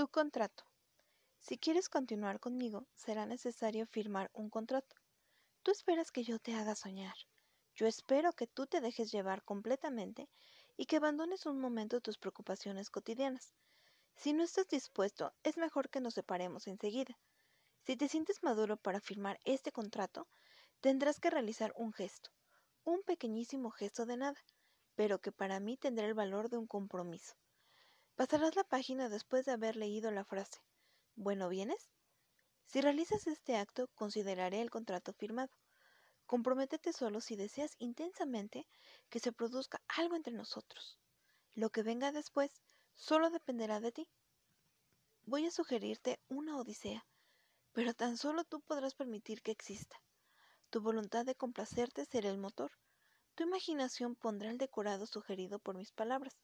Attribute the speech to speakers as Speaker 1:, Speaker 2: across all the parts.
Speaker 1: Tu contrato. Si quieres continuar conmigo, será necesario firmar un contrato. Tú esperas que yo te haga soñar. Yo espero que tú te dejes llevar completamente y que abandones un momento tus preocupaciones cotidianas. Si no estás dispuesto, es mejor que nos separemos enseguida. Si te sientes maduro para firmar este contrato, tendrás que realizar un gesto, un pequeñísimo gesto de nada, pero que para mí tendrá el valor de un compromiso. Pasarás la página después de haber leído la frase. Bueno, ¿vienes? Si realizas este acto, consideraré el contrato firmado. Comprométete solo si deseas intensamente que se produzca algo entre nosotros. Lo que venga después solo dependerá de ti. Voy a sugerirte una odisea, pero tan solo tú podrás permitir que exista. Tu voluntad de complacerte será el motor. Tu imaginación pondrá el decorado sugerido por mis palabras.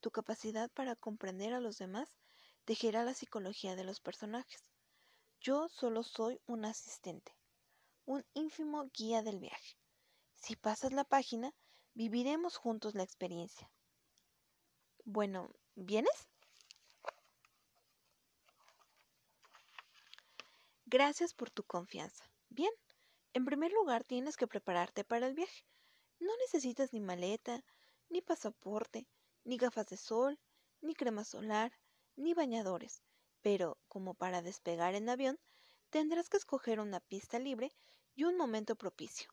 Speaker 1: Tu capacidad para comprender a los demás tejerá la psicología de los personajes. Yo solo soy un asistente, un ínfimo guía del viaje. Si pasas la página, viviremos juntos la experiencia. Bueno, ¿vienes? Gracias por tu confianza. Bien, en primer lugar tienes que prepararte para el viaje. No necesitas ni maleta, ni pasaporte, ni gafas de sol, ni crema solar, ni bañadores, pero como para despegar en avión, tendrás que escoger una pista libre y un momento propicio.